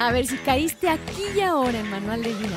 A ver, si caíste aquí y ahora en Manual de Vida,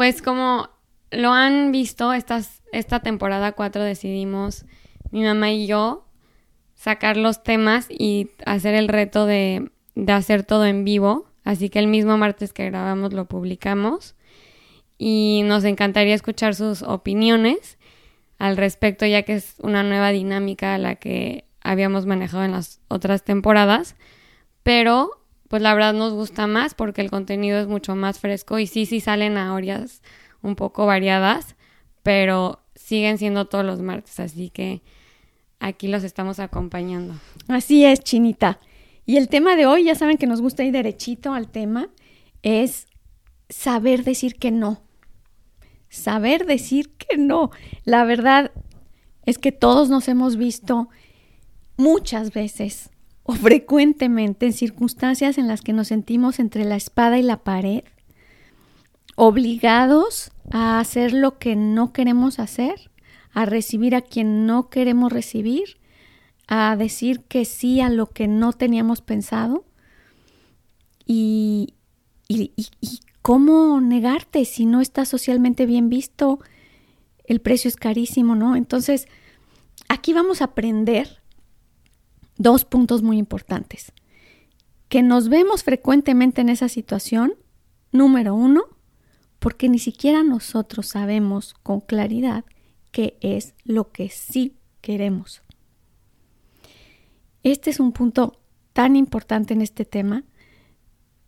Pues como lo han visto, esta temporada 4 decidimos, mi mamá y yo, sacar los temas y hacer el reto de, de hacer todo en vivo. Así que el mismo martes que grabamos lo publicamos. Y nos encantaría escuchar sus opiniones al respecto, ya que es una nueva dinámica a la que habíamos manejado en las otras temporadas. Pero pues la verdad nos gusta más porque el contenido es mucho más fresco y sí, sí salen a horas un poco variadas, pero siguen siendo todos los martes, así que aquí los estamos acompañando. Así es, Chinita. Y el tema de hoy, ya saben que nos gusta ir derechito al tema, es saber decir que no. Saber decir que no. La verdad es que todos nos hemos visto muchas veces frecuentemente en circunstancias en las que nos sentimos entre la espada y la pared, obligados a hacer lo que no queremos hacer, a recibir a quien no queremos recibir, a decir que sí a lo que no teníamos pensado. Y, y, y, y cómo negarte si no está socialmente bien visto, el precio es carísimo, ¿no? Entonces, aquí vamos a aprender dos puntos muy importantes. Que nos vemos frecuentemente en esa situación, número uno, porque ni siquiera nosotros sabemos con claridad qué es lo que sí queremos. Este es un punto tan importante en este tema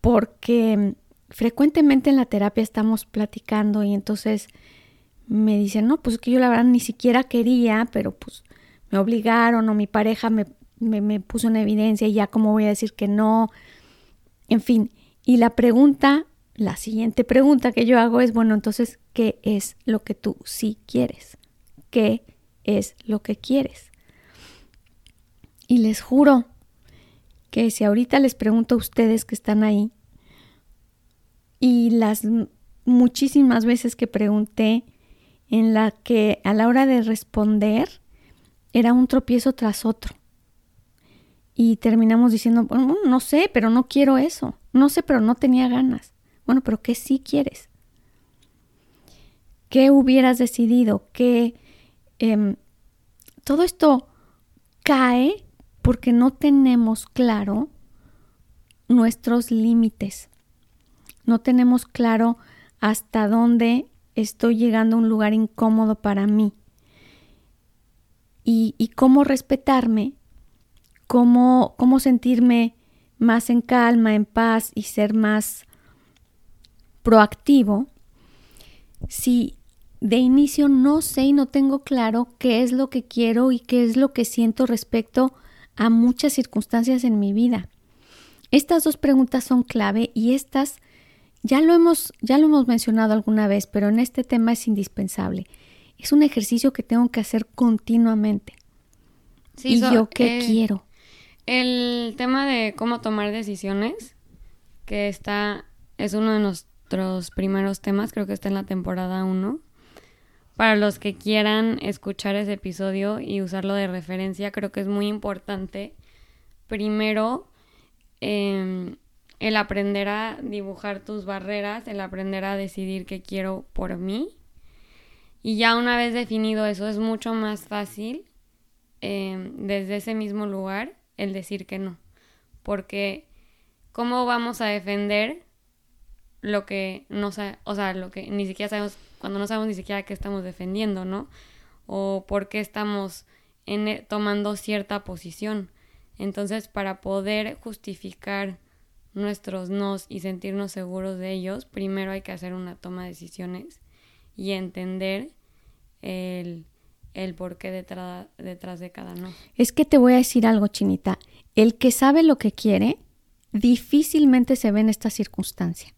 porque frecuentemente en la terapia estamos platicando y entonces me dicen, no, pues que yo la verdad ni siquiera quería, pero pues me obligaron o mi pareja me, me, puso en evidencia y ya cómo voy a decir que no. En fin, y la pregunta, la siguiente pregunta que yo hago es, bueno, entonces, ¿qué es lo que tú sí quieres? ¿Qué es lo que quieres? Y les juro que si ahorita les pregunto a ustedes que están ahí, y las muchísimas veces que pregunté, en la que a la hora de responder era un tropiezo tras otro. Y terminamos diciendo, no sé, pero no quiero eso. No sé, pero no tenía ganas. Bueno, pero ¿qué sí quieres? ¿Qué hubieras decidido? ¿Qué... Eh, todo esto cae porque no tenemos claro nuestros límites. No tenemos claro hasta dónde estoy llegando a un lugar incómodo para mí. Y cómo respetarme, cómo, cómo sentirme más en calma, en paz y ser más proactivo si de inicio no sé y no tengo claro qué es lo que quiero y qué es lo que siento respecto a muchas circunstancias en mi vida. Estas dos preguntas son clave y estas ya lo hemos ya lo hemos mencionado alguna vez, pero en este tema es indispensable. Es un ejercicio que tengo que hacer continuamente. Sí, ¿Y so- yo qué eh, quiero? El tema de cómo tomar decisiones, que está, es uno de nuestros primeros temas, creo que está en la temporada 1. Para los que quieran escuchar ese episodio y usarlo de referencia, creo que es muy importante. Primero, eh, el aprender a dibujar tus barreras, el aprender a decidir qué quiero por mí. Y ya una vez definido eso, es mucho más fácil eh, desde ese mismo lugar el decir que no. Porque ¿cómo vamos a defender lo que no sa- o sea, lo que ni siquiera sabemos, cuando no sabemos ni siquiera qué estamos defendiendo, ¿no? O por qué estamos en e- tomando cierta posición. Entonces, para poder justificar nuestros nos y sentirnos seguros de ellos, primero hay que hacer una toma de decisiones y entender el, el por qué detrás, detrás de cada no. Es que te voy a decir algo, Chinita. El que sabe lo que quiere difícilmente se ve en esta circunstancia.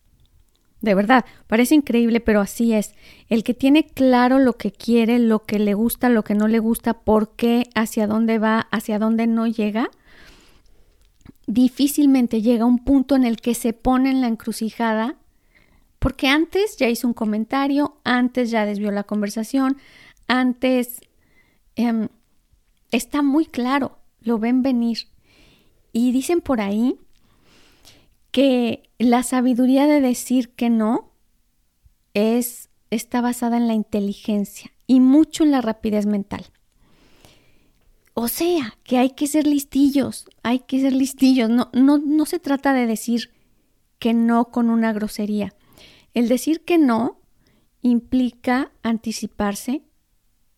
De verdad, parece increíble, pero así es. El que tiene claro lo que quiere, lo que le gusta, lo que no le gusta, por qué, hacia dónde va, hacia dónde no llega, difícilmente llega a un punto en el que se pone en la encrucijada, porque antes ya hizo un comentario, antes ya desvió la conversación, antes em, está muy claro, lo ven venir. Y dicen por ahí que la sabiduría de decir que no es, está basada en la inteligencia y mucho en la rapidez mental. O sea, que hay que ser listillos, hay que ser listillos. No, no, no se trata de decir que no con una grosería. El decir que no implica anticiparse,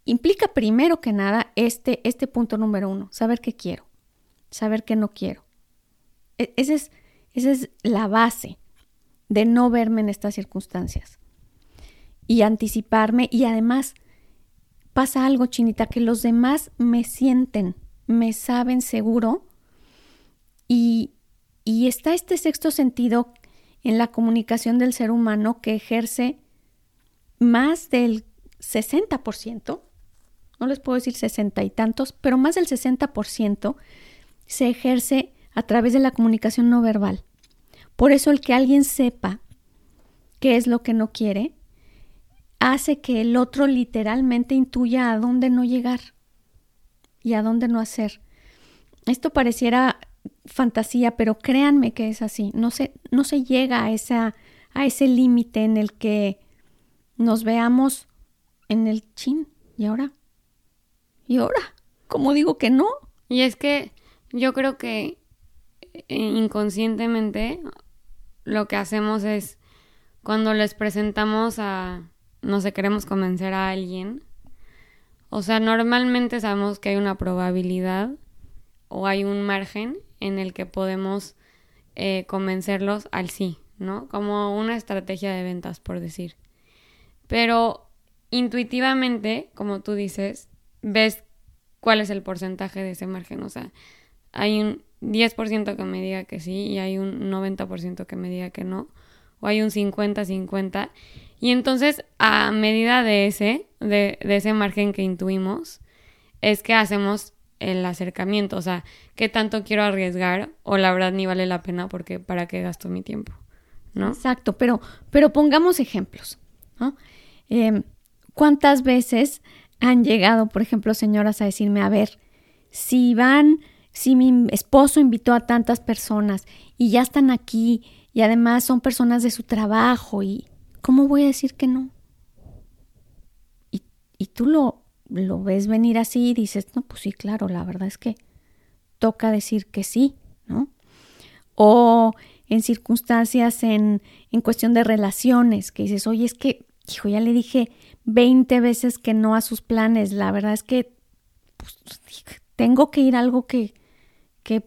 implica primero que nada este, este punto número uno, saber qué quiero, saber qué no quiero. E, ese es, esa es la base de no verme en estas circunstancias. Y anticiparme y además pasa algo, Chinita, que los demás me sienten, me saben seguro y, y está este sexto sentido en la comunicación del ser humano que ejerce más del 60%, no les puedo decir sesenta y tantos, pero más del 60% se ejerce a través de la comunicación no verbal. Por eso el que alguien sepa qué es lo que no quiere, hace que el otro literalmente intuya a dónde no llegar y a dónde no hacer. Esto pareciera fantasía, pero créanme que es así. No se, no se llega a, esa, a ese límite en el que nos veamos en el chin. ¿Y ahora? ¿Y ahora? ¿Cómo digo que no? Y es que yo creo que eh, inconscientemente lo que hacemos es cuando les presentamos a no sé, queremos convencer a alguien. O sea, normalmente sabemos que hay una probabilidad o hay un margen en el que podemos eh, convencerlos al sí, ¿no? Como una estrategia de ventas, por decir. Pero intuitivamente, como tú dices, ves cuál es el porcentaje de ese margen. O sea, hay un 10% que me diga que sí y hay un 90% que me diga que no. O hay un 50-50. Y entonces, a medida de ese, de, ese margen que intuimos, es que hacemos el acercamiento, o sea, qué tanto quiero arriesgar o la verdad ni vale la pena porque para qué gasto mi tiempo, ¿no? Exacto, pero, pero pongamos ejemplos, ¿no? Em, ¿Cuántas veces han llegado, por ejemplo, señoras a decirme, a ver, si van, si mi esposo invitó a tantas personas y ya están aquí y además son personas de su trabajo y, ¿cómo voy a decir que no? Y, tú lo, lo ves venir así y dices, no, pues sí, claro, la verdad es que toca decir que sí, ¿no? O en circunstancias, en, en cuestión de relaciones, que dices, oye, es que, hijo, ya le dije 20 veces que no a sus planes, la verdad es que pues, tengo que ir a algo que, que,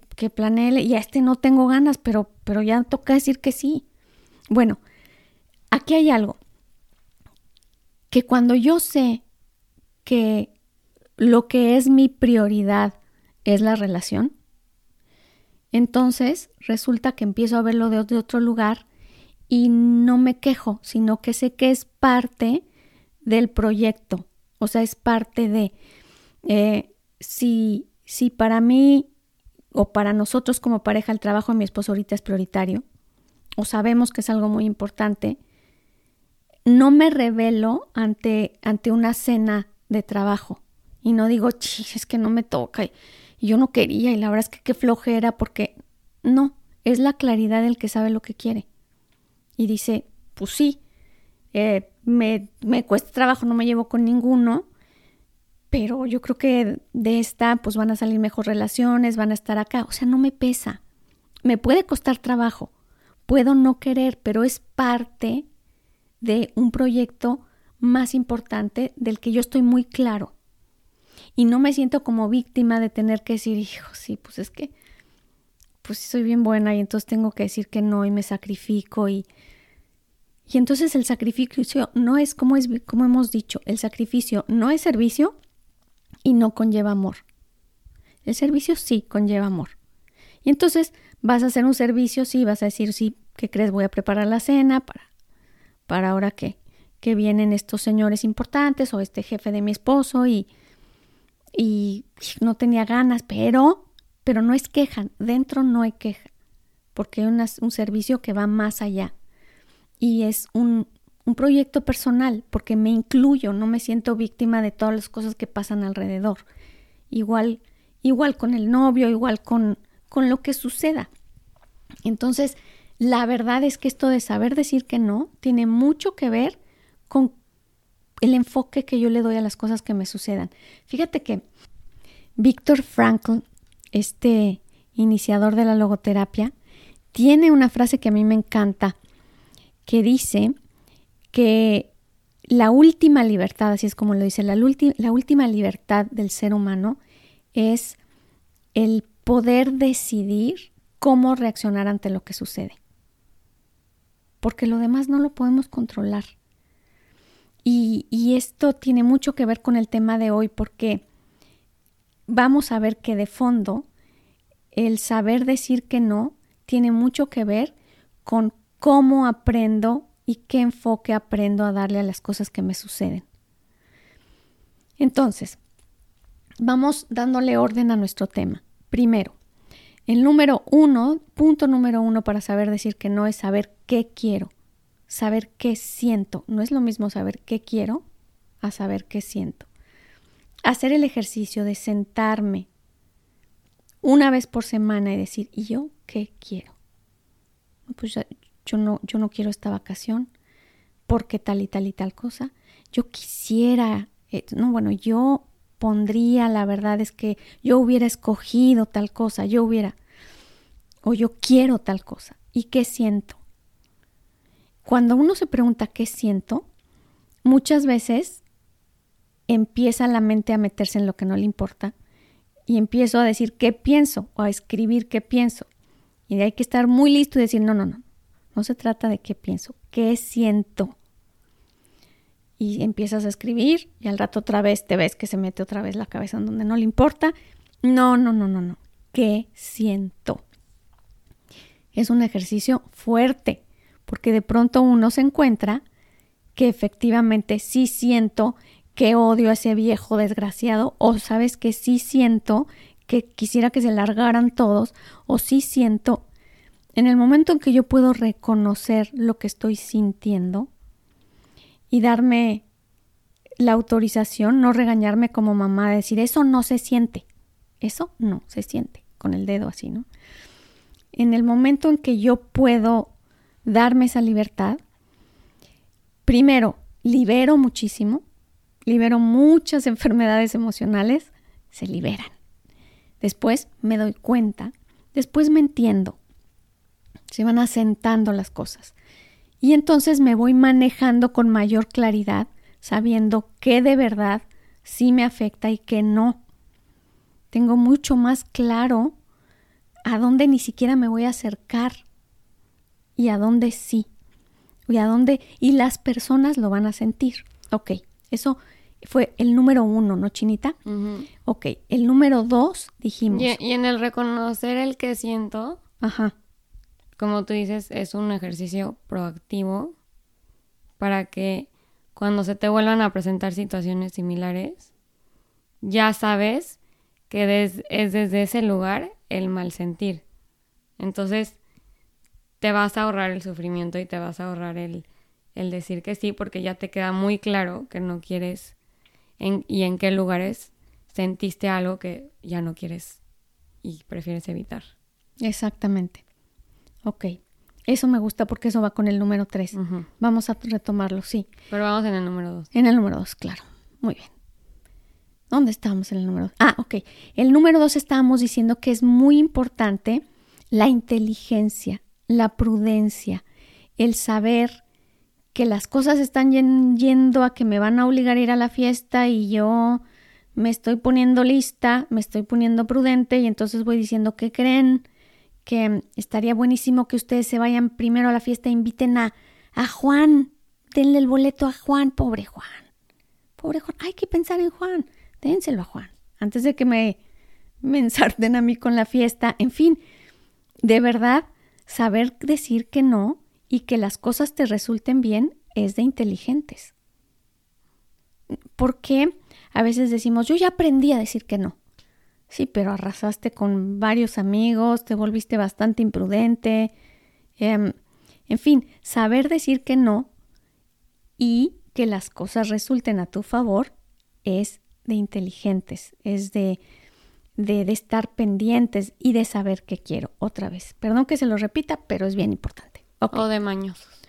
y a este no tengo ganas, pero, pero ya toca decir que sí. Bueno, aquí hay algo, que cuando yo sé que lo que es mi prioridad es la relación, entonces resulta que empiezo a verlo de otro lugar y no me quejo, sino que sé que es parte del proyecto, o sea, es parte de, eh, si, si para mí o para nosotros como pareja el trabajo de mi esposo ahorita es prioritario, o sabemos que es algo muy importante, no me revelo ante, ante una cena de trabajo y no digo, es que no me toca y, yo no quería y la verdad es que qué flojera porque no, es la claridad del que sabe lo que quiere. Y dice, pues sí, eh, me, me cuesta trabajo, no me llevo con ninguno, pero yo creo que de esta pues van a salir mejor relaciones, van a estar acá, o sea, no me pesa. Me puede costar trabajo, puedo no querer, pero es parte de un proyecto más importante del que yo estoy muy claro. Y no me siento como víctima de tener que decir, hijo, sí, pues es que, pues soy bien buena y entonces tengo que decir que no y me sacrifico y... Y entonces el sacrificio no es como, es como hemos dicho, el sacrificio no es servicio y no conlleva amor. El servicio sí conlleva amor. Y entonces vas a hacer un servicio, sí, vas a decir, sí, ¿qué crees? Voy a preparar la cena para, para ahora que, que vienen estos señores importantes o este jefe de mi esposo y, y no tenía ganas, pero, pero no es queja, dentro no hay queja, porque hay un servicio que va más allá y es un, un proyecto personal, porque me incluyo, no me siento víctima de todas las cosas que pasan alrededor. Igual, igual con el novio, igual con, con lo que suceda. Entonces, la verdad es que esto de saber decir que no tiene mucho que ver con el enfoque que yo le doy a las cosas que me sucedan. Fíjate que Víctor Frankl, este iniciador de la logoterapia, tiene una frase que a mí me encanta, que dice que la última libertad, así es como lo dice, la, la última libertad del ser humano es el poder decidir cómo reaccionar ante lo que sucede. Porque lo demás no lo podemos controlar. Y, y, esto tiene mucho que ver con el tema de hoy porque vamos a ver que de fondo el saber decir que no tiene mucho que ver con cómo aprendo y qué enfoque aprendo a darle a las cosas que me suceden. Entonces, vamos dándole orden a nuestro tema. Primero, el número uno, punto número uno para saber decir que no es saber qué quiero, saber qué siento. No es lo mismo saber qué quiero a saber qué siento. Hacer el ejercicio de sentarme una vez por semana y decir, ¿y yo qué quiero? Pues yo no, yo no quiero esta vacación porque tal y tal y tal cosa. Yo quisiera, eh, no, bueno, yo pondría, la verdad es que yo hubiera escogido tal cosa, yo hubiera, o yo quiero tal cosa. ¿Y qué siento? Cuando uno se pregunta qué siento, muchas veces empieza la mente a meterse en lo que no le importa y empiezo a decir qué pienso o a escribir qué pienso. Y hay que estar muy listo y decir, no, no, no, no se trata de qué pienso, qué siento. Y empiezas a escribir y al rato otra vez te ves que se mete otra vez la cabeza en donde no le importa. No, no, no, no, no. ¿Qué siento? Es un ejercicio fuerte porque de pronto uno se encuentra que efectivamente sí siento que odio a ese viejo desgraciado o sabes que sí siento que quisiera que se largaran todos o sí siento en el momento en que yo puedo reconocer lo que estoy sintiendo y darme la autorización, no regañarme como mamá, decir, eso no se siente, eso no se siente, con el dedo así, ¿no? En el momento en que yo puedo darme esa libertad, primero, libero muchísimo, libero muchas enfermedades emocionales, se liberan. Después me doy cuenta, después me entiendo, se van asentando las cosas. Y entonces me voy manejando con mayor claridad, sabiendo qué de verdad sí me afecta y qué no. Tengo mucho más claro a dónde ni siquiera me voy a acercar y a dónde sí. Y a dónde, y las personas lo van a sentir. Ok, eso fue el número uno, ¿no, Chinita? Ok, el número dos dijimos. Y, y, en el reconocer el que siento. Ajá como tú dices, es un ejercicio proactivo para que cuando se te vuelvan a presentar situaciones similares, ya sabes que es desde ese lugar el mal sentir. Entonces, te vas a ahorrar el sufrimiento y te vas a ahorrar el, el decir que sí, porque ya te queda muy claro que no quieres en, y en qué lugares sentiste algo que ya no quieres y prefieres evitar. Exactamente. Ok. Eso me gusta porque eso va con el número 3. Vamos a retomarlo, sí. Pero vamos en el número 2. En el número 2, claro. Muy bien. ¿Dónde estábamos en el número 2? Ah, ok. El número 2 estábamos diciendo que es muy importante la inteligencia, la prudencia, el saber que las cosas están yendo a que me van a obligar a ir a la fiesta y yo me estoy poniendo lista, me estoy poniendo prudente y entonces voy diciendo, ¿qué creen? Que estaría buenísimo que ustedes se vayan primero a la fiesta e inviten a, a Juan. Denle el boleto a Juan, pobre Juan. Pobre Juan, hay que pensar en Juan. Dénselo a Juan. Antes de que me, me ensarten a mí con la fiesta. En fin, de verdad, saber decir que no y que las cosas te resulten bien es de inteligentes. Porque a veces decimos, yo ya aprendí a decir que no. Sí, pero arrasaste con varios amigos, te volviste bastante imprudente. Em, en fin, saber decir que no y que las cosas resulten a tu favor es de inteligentes, es de, de, estar pendientes y de saber qué quiero. Otra vez, perdón que se lo repita, pero es bien importante. O de mañosos.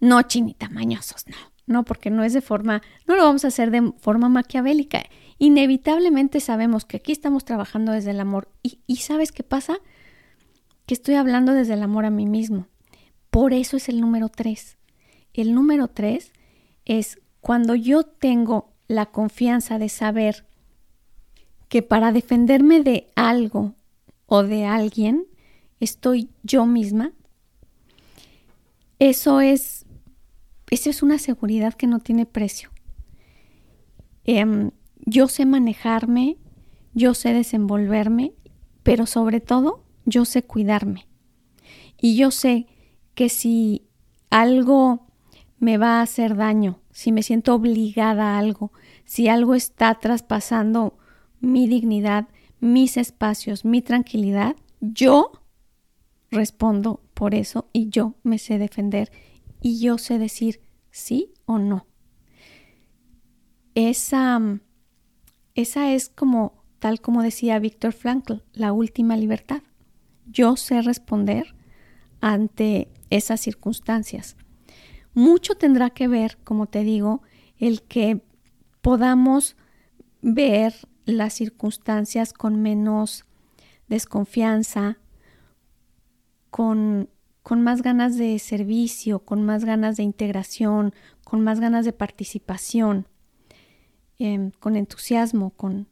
No, chinita, mañosos, no. No, porque no es de forma, no lo vamos a hacer de forma maquiavélica. Inevitablemente sabemos que aquí estamos trabajando desde el amor. Y, y ¿sabes qué pasa? Que estoy hablando desde el amor a mí mismo. Por eso es el número tres. El número tres es cuando yo tengo la confianza de saber que para defenderme de algo o de alguien estoy yo misma, eso es, eso es una seguridad que no tiene precio. Em, yo sé manejarme, yo sé desenvolverme, pero sobre todo yo sé cuidarme. Y yo sé que si algo me va a hacer daño, si me siento obligada a algo, si algo está traspasando mi dignidad, mis espacios, mi tranquilidad, yo respondo por eso y yo me sé defender y yo sé decir sí o no. Esa, esa es como, tal como decía Víctor Frankl, la última libertad. Yo sé responder ante esas circunstancias. Mucho tendrá que ver, como te digo, el que podamos ver las circunstancias con menos desconfianza, con, con, más ganas de servicio, con más ganas de integración, con más ganas de participación, em, con entusiasmo, con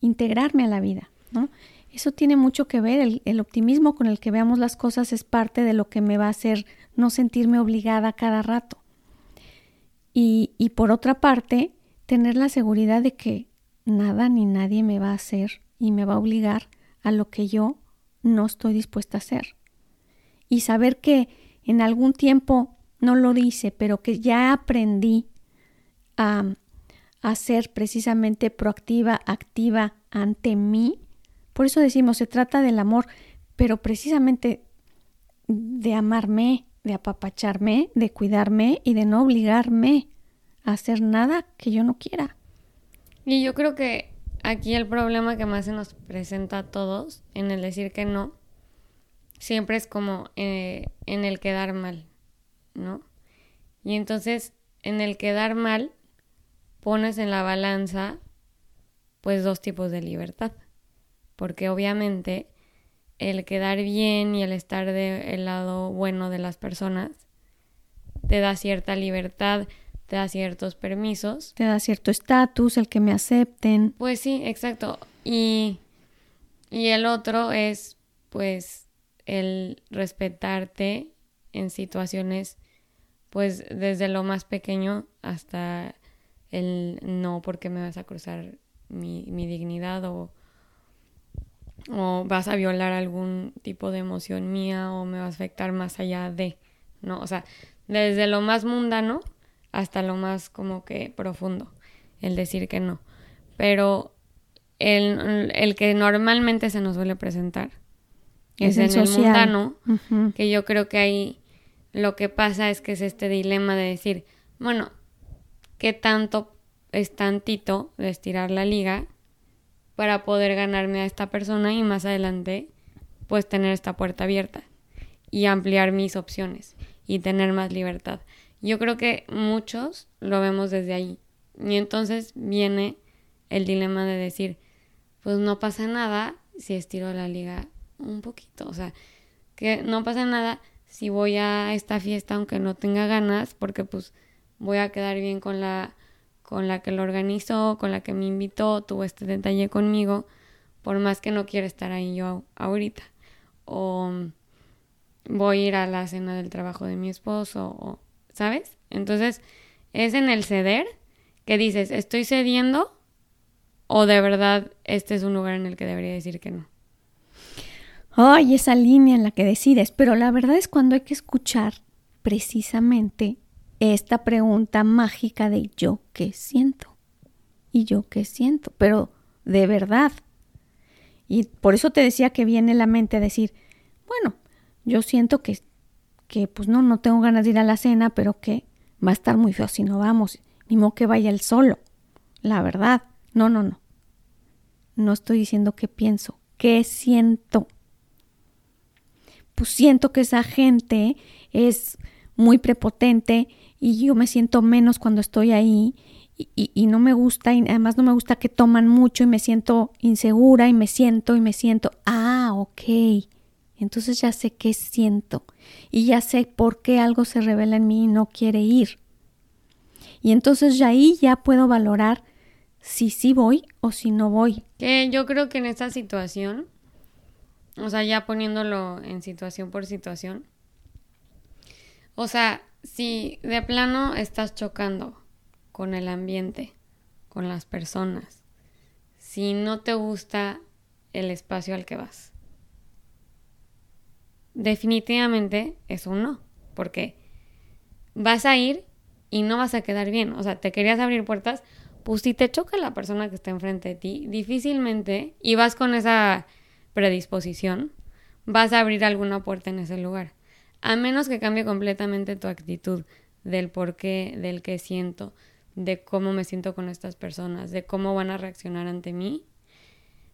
integrarme a la vida. ¿no? Eso tiene mucho que ver, el, optimismo con el que veamos las cosas es parte de lo que me va a hacer no sentirme obligada cada rato. Y, y por otra parte, tener la seguridad de que nada ni nadie me va a hacer y me va a obligar a lo que yo no estoy dispuesta a hacer. Y saber que en algún tiempo no lo dice, pero que ya aprendí a, a ser precisamente proactiva, activa ante mí. Por eso decimos, se trata del amor, pero precisamente de amarme, de apapacharme, de cuidarme y de no obligarme a hacer nada que yo no quiera. Y yo creo que aquí el problema que más se nos presenta a todos en el decir que no, siempre es como eh, en el quedar mal, ¿no? Y entonces en el quedar mal pones en la balanza pues dos tipos de libertad, porque obviamente el quedar bien y el estar del lado bueno de las personas te da cierta libertad, te da ciertos permisos. Te da cierto estatus, el que me acepten. Pues sí, exacto. Y, y el otro es, pues, el respetarte en situaciones, pues, desde lo más pequeño hasta el no porque me vas a cruzar mi, mi dignidad o o vas a violar algún tipo de emoción mía o me va a afectar más allá de, ¿no? O sea, desde lo más mundano hasta lo más como que profundo, el decir que no. Pero el, el que normalmente se nos suele presentar es, en el mundano, que yo creo que ahí lo que pasa es que es este dilema de decir, bueno, ¿qué tanto es tantito de estirar la liga para poder ganarme a esta persona y más adelante pues tener esta puerta abierta y ampliar mis opciones y tener más libertad. Yo creo que muchos lo vemos desde ahí. Y entonces viene el dilema de decir, pues no pasa nada si estiro la liga un poquito. O sea, que no pasa nada si voy a esta fiesta aunque no tenga ganas, porque pues voy a quedar bien con la con la que lo organizó, con la que me invitó, tuvo este detalle conmigo, por más que no quiera estar ahí yo ahorita. O voy a ir a la cena del trabajo de mi esposo, o, ¿sabes? Entonces, es en el ceder que dices, estoy cediendo o de verdad este es un lugar en el que debería decir que no. ay, esa línea en la que decides, pero la verdad es cuando hay que escuchar precisamente esta pregunta mágica de yo qué siento y yo qué siento, pero de verdad. Y por eso te decía que viene la mente a decir, bueno, yo siento que, que pues no, no tengo ganas de ir a la cena, pero que va a estar muy feo si no vamos, ni modo que vaya él solo. La verdad, no, no, no. No estoy diciendo qué pienso, qué siento. Pues siento que esa gente es muy prepotente y yo me siento menos cuando estoy ahí y, y, no me gusta y además no me gusta que toman mucho y me siento insegura y me siento y me siento, ah, ok, entonces ya sé qué siento y ya sé por qué algo se revela en mí y no quiere ir. Y entonces ya ahí ya puedo valorar si sí voy o si no voy. Que yo creo que en esta situación, o sea, ya poniéndolo en situación por situación, o sea, si de plano estás chocando con el ambiente, con las personas, si no te gusta el espacio al que vas, definitivamente es un no, porque vas a ir y no vas a quedar bien. O sea, te querías abrir puertas, pues si te choca la persona que está enfrente de ti, difícilmente, y vas con esa predisposición, vas a abrir alguna puerta en ese lugar. A menos que cambie completamente tu actitud del por qué, del qué siento, de cómo me siento con estas personas, de cómo van a reaccionar ante mí.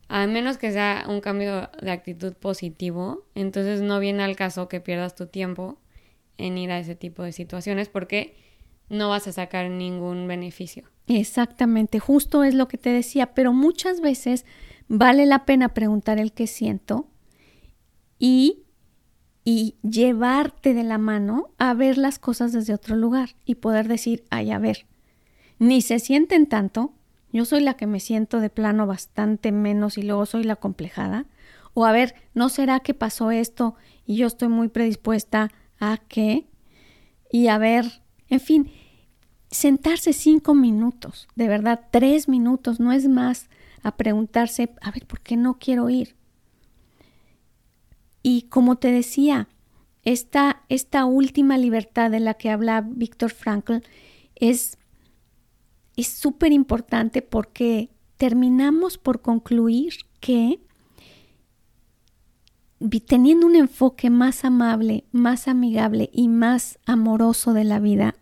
A menos que sea un cambio de actitud positivo, entonces no viene al caso que pierdas tu tiempo en ir a ese tipo de situaciones porque no vas a sacar ningún beneficio. Exactamente, justo es lo que te decía, pero muchas veces vale la pena preguntar el qué siento y, y llevarte de la mano a ver las cosas desde otro lugar y poder decir, ay, a ver, ni se sienten tanto, yo soy la que me siento de plano bastante menos y luego soy la complejada, o a ver, ¿no será que pasó esto y yo estoy muy predispuesta a qué? Y a ver, en fin, sentarse cinco minutos, de verdad, tres minutos, no es más, a preguntarse, a ver, ¿por qué no quiero ir? Y como te decía, esta, esta última libertad de la que habla Víctor Frankl es súper importante porque terminamos por concluir que teniendo un enfoque más amable, más amigable y más amoroso de la vida,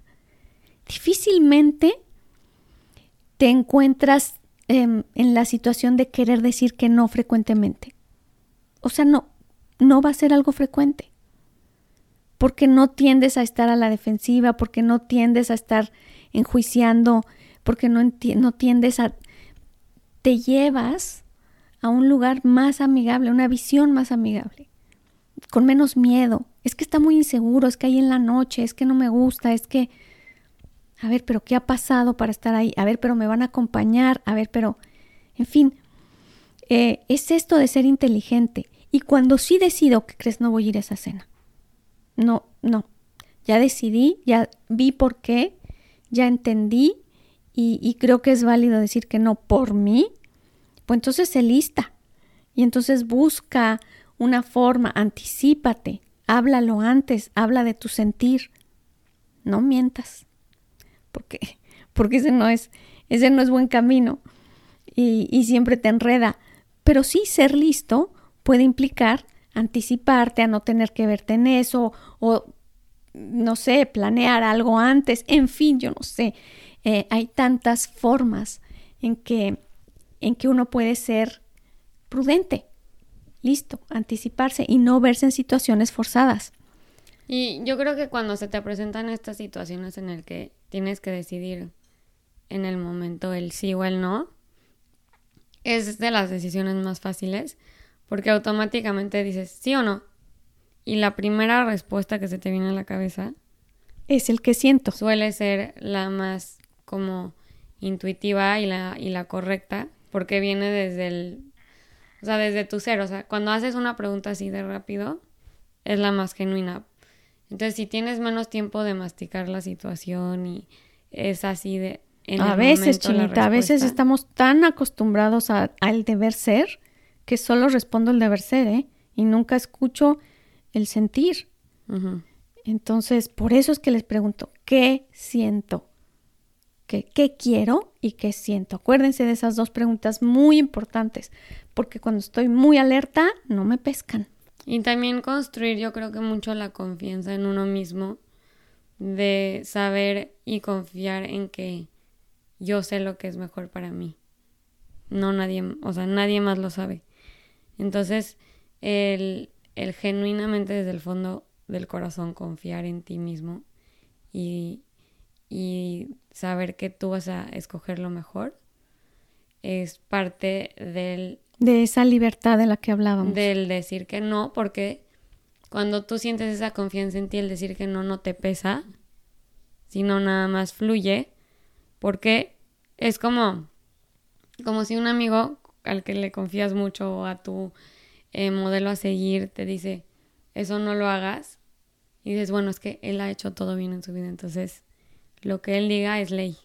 difícilmente te encuentras em, en la situación de querer decir que no frecuentemente. O sea, no, no va a ser algo frecuente. Porque no tiendes a estar a la defensiva, porque no tiendes a estar enjuiciando, porque no, no tiendes a... Te llevas a un lugar más amigable, una visión más amigable, con menos miedo. Es que está muy inseguro, es que hay en la noche, es que no me gusta, es que, a ver, pero ¿qué ha pasado para estar ahí? A ver, pero me van a acompañar, a ver, pero, en fin, eh, es esto de ser inteligente. Y cuando sí decido que crees no voy a ir a esa cena. No, no. Ya decidí, ya vi por qué, ya entendí y, y creo que es válido decir que no por mí, pues entonces se lista y entonces busca una forma, anticípate, háblalo antes, habla de tu sentir, no mientas, porque, porque ese no es, ese no es buen camino y, y siempre te enreda. Pero sí ser listo puede implicar anticiparte a no tener que verte en eso o no sé, planear algo antes, en fin, yo no sé. Eh, hay tantas formas en que en que uno puede ser prudente, listo, anticiparse y no verse en situaciones forzadas. Y yo creo que cuando se te presentan estas situaciones en el que tienes que decidir en el momento el sí o el no, es de las decisiones más fáciles porque automáticamente dices sí o no. Y la primera respuesta que se te viene a la cabeza es el que siento. Suele ser la más como intuitiva y la, y la correcta porque viene desde el, o sea, desde tu ser, o sea, cuando haces una pregunta así de rápido, es la más genuina. Entonces, si tienes menos tiempo de masticar la situación y es así de... a veces, Chinita, a veces estamos tan acostumbrados al deber ser que solo respondo el deber ser, ¿eh? y nunca escucho el sentir. Entonces, por eso es que les pregunto, ¿qué siento? ¿Qué, ¿Qué quiero y qué siento? Acuérdense de esas dos preguntas muy importantes, porque cuando estoy muy alerta, no me pescan. Y también construir, yo creo que mucho la confianza en uno mismo, de saber y confiar en que yo sé lo que es mejor para mí. No nadie, o sea, nadie más lo sabe. Entonces, el, el genuinamente desde el fondo del corazón confiar en ti mismo y, y saber que tú vas a escoger lo mejor es parte del... De esa libertad de la que hablábamos. Del decir que no, porque cuando tú sientes esa confianza en ti, el decir que no no te pesa, sino nada más fluye, porque es como, como si un amigo al que le confías mucho o a tu eh, modelo a seguir te dice, eso no lo hagas, y dices, bueno, es que él ha hecho todo bien en su vida, entonces lo que él diga es ley,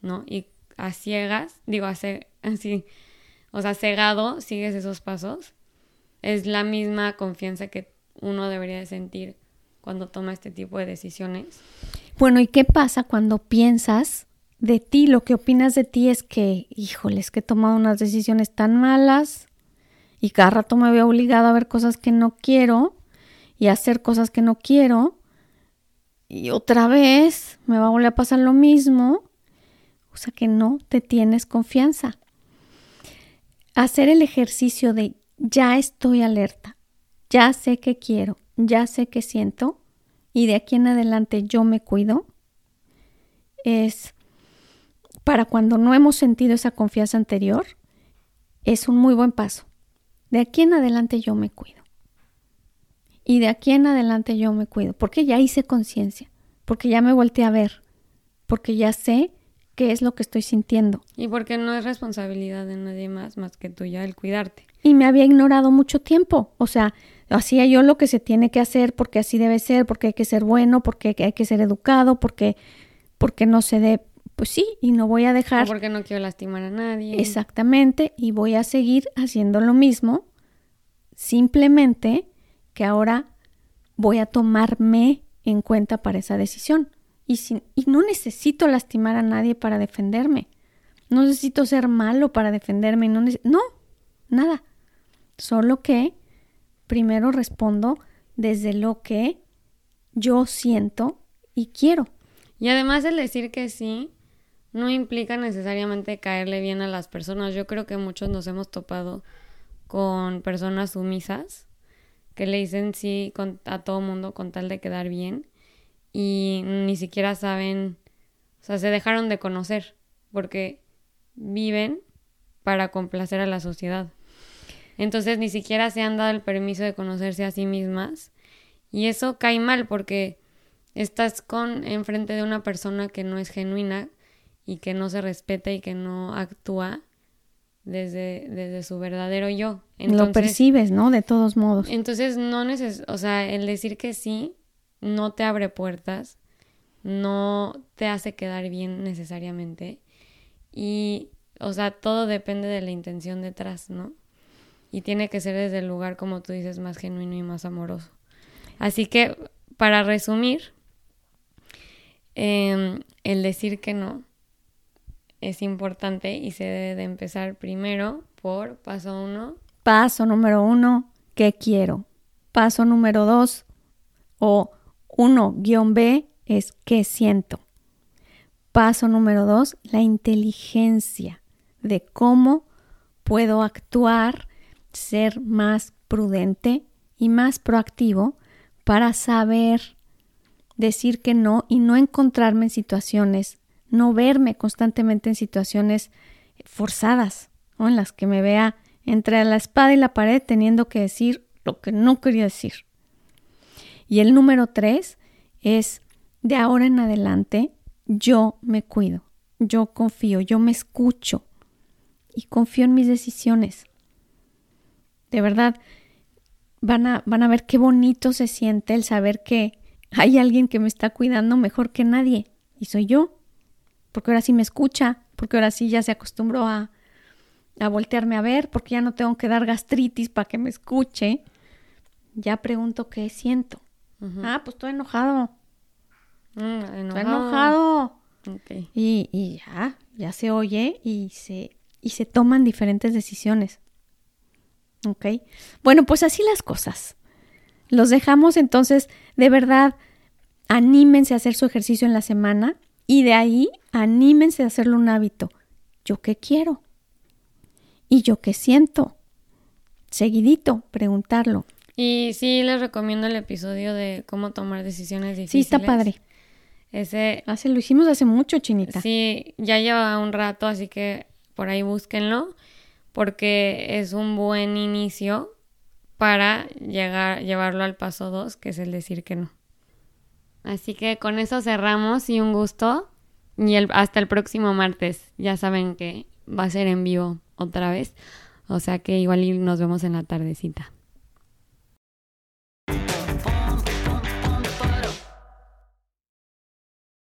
¿no? Y a ciegas, digo, así, o sea, cegado, sigues esos pasos, es la misma confianza que uno debería de sentir cuando toma este tipo de decisiones. Bueno, ¿y qué pasa cuando piensas de ti? Lo que opinas de ti es que, híjoles, que he tomado unas decisiones tan malas y cada rato me veo obligado a ver cosas que no quiero y hacer cosas que no quiero y otra vez me va a volver a pasar lo mismo. O sea que no te tienes confianza. Hacer el ejercicio de ya estoy alerta, ya sé que quiero, ya sé que siento y de aquí en adelante yo me cuido es para cuando no hemos sentido esa confianza anterior, es un muy buen paso. De aquí en adelante yo me cuido y de aquí en adelante yo me cuido, porque ya hice conciencia, porque ya me volteé a ver, porque ya sé qué es lo que estoy sintiendo. Y porque no es responsabilidad de nadie más más que tuya el cuidarte. Y me había ignorado mucho tiempo, o sea, hacía yo lo que se tiene que hacer porque así debe ser, porque hay que ser bueno, porque hay que ser educado, porque porque no se dé, pues sí, y no voy a dejar o porque no quiero lastimar a nadie. Exactamente, y voy a seguir haciendo lo mismo. Simplemente que ahora voy a tomarme en cuenta para esa decisión. Y, y no necesito lastimar a nadie para defenderme. No necesito ser malo para defenderme. No, no, nada. Solo que primero respondo desde lo que yo siento y quiero. Y además el decir que sí no implica necesariamente caerle bien a las personas. Yo creo que muchos nos hemos topado con personas sumisas que le dicen sí a todo mundo con tal de quedar bien y ni siquiera saben, o sea, se dejaron de conocer porque viven para complacer a la sociedad. Entonces ni siquiera se han dado el permiso de conocerse a sí mismas y eso cae mal porque estás con enfrente de una persona que no es genuina y que no se respeta y que no actúa desde, desde su verdadero yo. Lo percibes, ¿no? De todos modos. Entonces, no neces o sea, el decir que sí no te abre puertas, no te hace quedar bien necesariamente. Y, o sea, todo depende de la intención detrás, ¿no? Y tiene que ser desde el lugar, como tú dices, más genuino y más amoroso. Así que, para resumir, em, el decir que no es importante y se debe de empezar primero por paso uno. Paso número uno, ¿qué quiero? Paso número dos o uno guion B es ¿qué siento? Paso número dos, la inteligencia de cómo puedo actuar, ser más prudente y más proactivo para saber decir que no y no encontrarme en situaciones no verme constantemente en situaciones forzadas, o en las que me vea entre la espada y la pared teniendo que decir lo que no quería decir. Y el número tres es, de ahora en adelante, yo me cuido, yo confío, yo me escucho y confío en mis decisiones. De verdad, van a, van a ver qué bonito se siente el saber que hay alguien que me está cuidando mejor que nadie, y soy yo porque ahora sí me escucha, porque ahora sí ya se acostumbró a, a voltearme a ver, porque ya no tengo que dar gastritis para que me escuche, ya pregunto qué siento. Ah, pues estoy enojado. Mm, Estoy enojado. enojado. Ok. Y, y ya, ya se oye y se, y se toman diferentes decisiones. ¿Ok? Bueno, pues así las cosas. Los dejamos entonces, de verdad, anímense a hacer su ejercicio en la semana y de ahí anímense a hacerlo un hábito. ¿Yo qué quiero? ¿Y yo qué siento? Seguidito, preguntarlo. Y sí, les recomiendo el episodio de cómo tomar decisiones Sí, difíciles. está padre. Ese, Hace, lo hicimos hace mucho, Chinita. sí, ya lleva un rato, así que por ahí búsquenlo, porque es un buen inicio para llegar, llevarlo al paso 2, que es el decir que no. Así que con eso cerramos y un gusto. Y el, hasta el próximo martes. Ya saben que va a ser en vivo otra vez. O sea que igual nos vemos en la tardecita.